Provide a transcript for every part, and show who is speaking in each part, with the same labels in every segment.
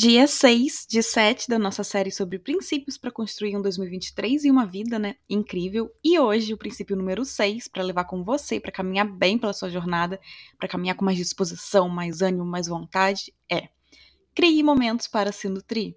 Speaker 1: Dia 6 de 7 da nossa série sobre princípios para construir um 2023 e uma vida, né, incrível. E hoje o princípio número 6 para levar com você, para caminhar bem pela sua jornada, para caminhar com mais disposição, mais ânimo, mais vontade, é: crie momentos para se nutrir.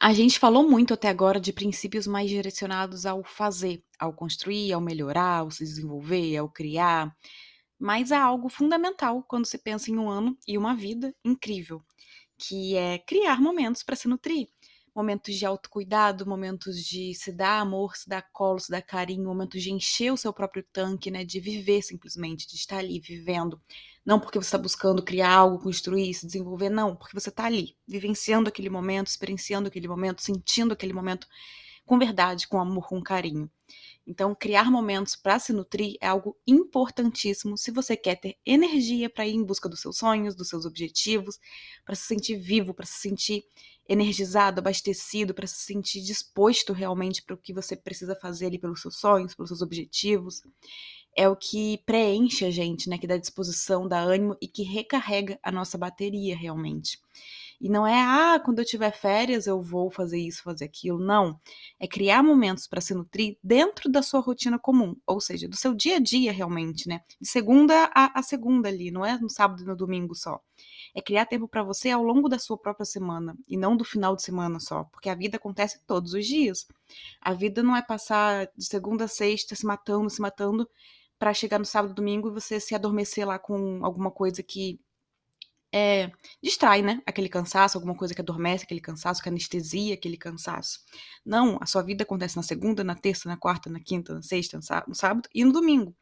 Speaker 1: A gente falou muito até agora de princípios mais direcionados ao fazer, ao construir, ao melhorar, ao se desenvolver, ao criar, mas há algo fundamental quando se pensa em um ano e uma vida incrível, que é criar momentos para se nutrir. Momentos de autocuidado, momentos de se dar amor, se dar colo, se dar carinho, momentos de encher o seu próprio tanque, né? De viver simplesmente, de estar ali vivendo, não porque você está buscando criar algo, construir, se desenvolver, não, porque você está ali, vivenciando aquele momento, experienciando aquele momento, sentindo aquele momento com verdade, com amor, com carinho. Então, criar momentos para se nutrir é algo importantíssimo se você quer ter energia para ir em busca dos seus sonhos, dos seus objetivos, para se sentir vivo, para se sentir energizado, abastecido, para se sentir disposto realmente para o que você precisa fazer ali pelos seus sonhos, pelos seus objetivos é o que preenche a gente, né? Que dá disposição, dá ânimo e que recarrega a nossa bateria realmente. E não é, ah, quando eu tiver férias eu vou fazer isso, fazer aquilo. Não. É criar momentos para se nutrir dentro da sua rotina comum, ou seja, do seu dia a dia realmente, né? De segunda a, a segunda ali, não é no sábado e no domingo só. É criar tempo para você ao longo da sua própria semana e não do final de semana só, porque a vida acontece todos os dias. A vida não é passar de segunda a sexta se matando, se matando para chegar no sábado domingo e você se adormecer lá com alguma coisa que é, distrai, né? Aquele cansaço, alguma coisa que adormece aquele cansaço, que anestesia aquele cansaço. Não, a sua vida acontece na segunda, na terça, na quarta, na quinta, na sexta, no sábado e no domingo.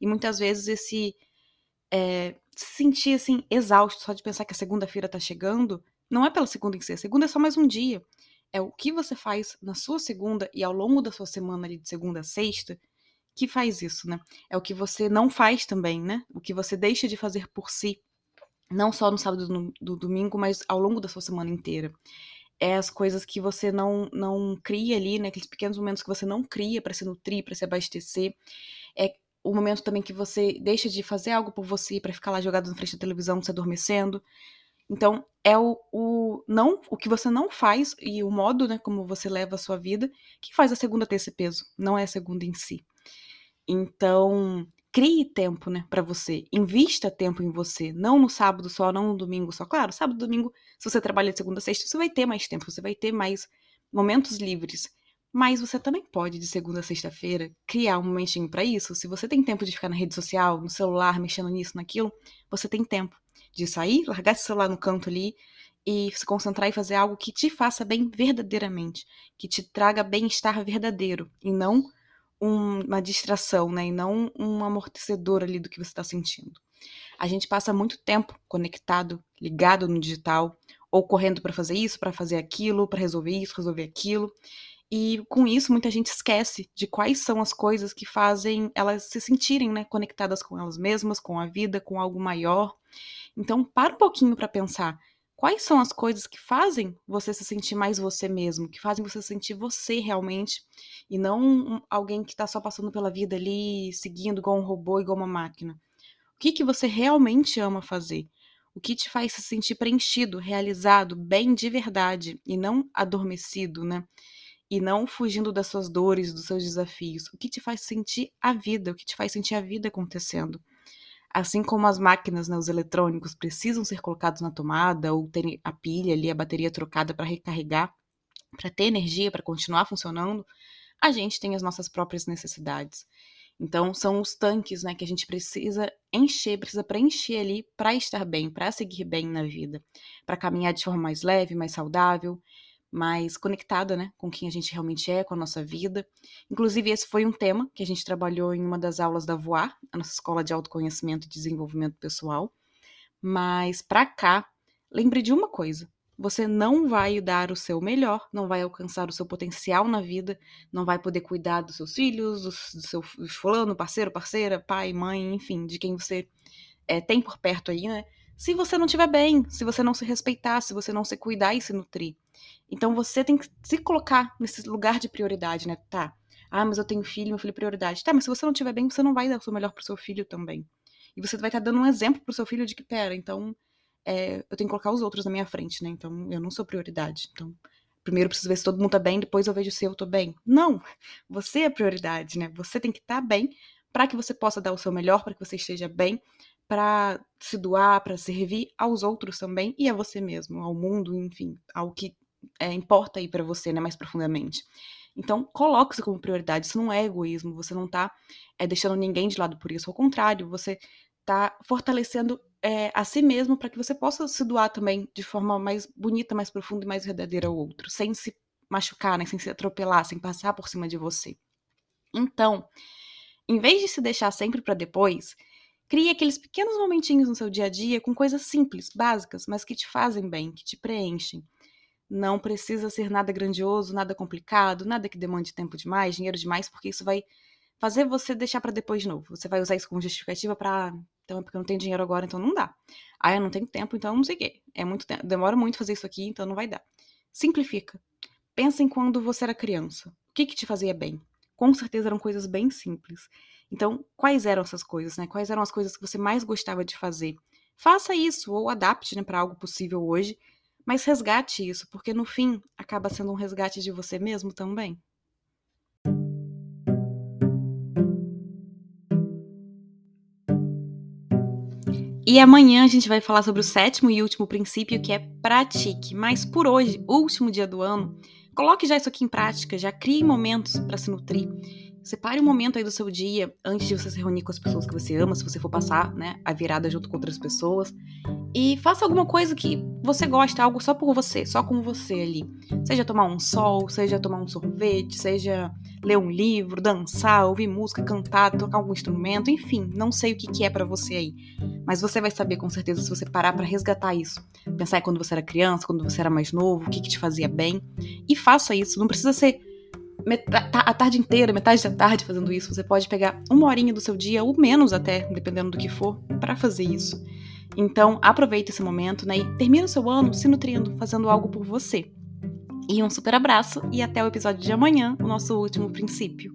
Speaker 1: E muitas vezes esse é, se sentir assim exausto só de pensar que a segunda-feira tá chegando, não é pela segunda em si, a segunda é só mais um dia. É o que você faz na sua segunda e ao longo da sua semana ali de segunda a sexta que faz isso, né? É o que você não faz também, né? O que você deixa de fazer por si, não só no sábado do, do domingo, mas ao longo da sua semana inteira. É as coisas que você não não cria ali, né? Aqueles pequenos momentos que você não cria para se nutrir, para se abastecer. É o momento também que você deixa de fazer algo por você para ficar lá jogado na frente da televisão, se adormecendo. Então, é o, o não o que você não faz e o modo, né, como você leva a sua vida, que faz a segunda ter esse peso, não é a segunda em si. Então, crie tempo, né, para você. Invista tempo em você, não no sábado só, não no domingo só. Claro, sábado, domingo, se você trabalha de segunda a sexta, você vai ter mais tempo, você vai ter mais momentos livres. Mas você também pode, de segunda a sexta-feira, criar um momentinho para isso. Se você tem tempo de ficar na rede social, no celular, mexendo nisso, naquilo, você tem tempo de sair, largar esse celular no canto ali e se concentrar e fazer algo que te faça bem verdadeiramente, que te traga bem-estar verdadeiro e não um, uma distração, né? E não um amortecedor ali do que você está sentindo. A gente passa muito tempo conectado, ligado no digital, ou correndo para fazer isso, para fazer aquilo, para resolver isso, resolver aquilo. E com isso, muita gente esquece de quais são as coisas que fazem elas se sentirem né, conectadas com elas mesmas, com a vida, com algo maior. Então, para um pouquinho para pensar Quais são as coisas que fazem você se sentir mais você mesmo, que fazem você sentir você realmente, e não alguém que está só passando pela vida ali, seguindo igual um robô, igual uma máquina? O que, que você realmente ama fazer? O que te faz se sentir preenchido, realizado, bem de verdade, e não adormecido, né? E não fugindo das suas dores, dos seus desafios. O que te faz sentir a vida, o que te faz sentir a vida acontecendo. Assim como as máquinas, né, os eletrônicos, precisam ser colocados na tomada ou ter a pilha ali, a bateria trocada para recarregar, para ter energia para continuar funcionando, a gente tem as nossas próprias necessidades. Então, são os tanques né, que a gente precisa encher, precisa preencher ali para estar bem, para seguir bem na vida, para caminhar de forma mais leve, mais saudável mais conectada, né, com quem a gente realmente é, com a nossa vida. Inclusive, esse foi um tema que a gente trabalhou em uma das aulas da Voar, a nossa escola de autoconhecimento e desenvolvimento pessoal. Mas para cá, lembre de uma coisa: você não vai dar o seu melhor, não vai alcançar o seu potencial na vida, não vai poder cuidar dos seus filhos, do, seu fulano, parceiro, parceira, pai, mãe, enfim, de quem você é, tem por perto aí, né? Se você não estiver bem, se você não se respeitar, se você não se cuidar e se nutrir. Então você tem que se colocar nesse lugar de prioridade, né? Tá. Ah, mas eu tenho filho, meu filho é prioridade. Tá, mas se você não estiver bem, você não vai dar o seu melhor pro seu filho também. E você vai estar dando um exemplo pro seu filho de que, pera, então é, eu tenho que colocar os outros na minha frente, né? Então eu não sou prioridade. Então, primeiro eu preciso ver se todo mundo tá bem, depois eu vejo se eu tô bem. Não! Você é prioridade, né? Você tem que estar tá bem para que você possa dar o seu melhor, para que você esteja bem, para se doar, para servir aos outros também e a você mesmo, ao mundo, enfim, ao que é, importa aí para você, né, mais profundamente. Então, coloque isso como prioridade. Isso não é egoísmo. Você não tá é, deixando ninguém de lado por isso. Ao contrário, você tá fortalecendo é, a si mesmo para que você possa se doar também de forma mais bonita, mais profunda e mais verdadeira ao outro, sem se machucar, né, sem se atropelar, sem passar por cima de você. Então, em vez de se deixar sempre para depois, Crie aqueles pequenos momentinhos no seu dia a dia com coisas simples, básicas, mas que te fazem bem, que te preenchem. Não precisa ser nada grandioso, nada complicado, nada que demande tempo demais, dinheiro demais, porque isso vai fazer você deixar para depois de novo. Você vai usar isso como justificativa para, então é porque eu não tenho dinheiro agora, então não dá. Ah, eu não tenho tempo, então não sei o quê. É muito tempo, demora muito fazer isso aqui, então não vai dar. Simplifica. Pensa em quando você era criança. O que que te fazia bem? Com certeza eram coisas bem simples. Então, quais eram essas coisas, né? Quais eram as coisas que você mais gostava de fazer? Faça isso ou adapte né, para algo possível hoje, mas resgate isso, porque no fim acaba sendo um resgate de você mesmo também. E amanhã a gente vai falar sobre o sétimo e último princípio, que é pratique. Mas por hoje, último dia do ano, coloque já isso aqui em prática, já crie momentos para se nutrir. Separe um momento aí do seu dia antes de você se reunir com as pessoas que você ama, se você for passar, né, a virada junto com outras pessoas. E faça alguma coisa que você gosta, algo só por você, só com você ali. Seja tomar um sol, seja tomar um sorvete, seja ler um livro, dançar, ouvir música, cantar, tocar algum instrumento, enfim, não sei o que, que é para você aí. Mas você vai saber com certeza se você parar para resgatar isso. Pensar em quando você era criança, quando você era mais novo, o que, que te fazia bem. E faça isso, não precisa ser a tarde inteira, metade da tarde fazendo isso. Você pode pegar uma horinha do seu dia, ou menos até, dependendo do que for, para fazer isso. Então, aproveite esse momento, né? E termine o seu ano se nutrindo, fazendo algo por você. E um super abraço e até o episódio de amanhã, o nosso último princípio.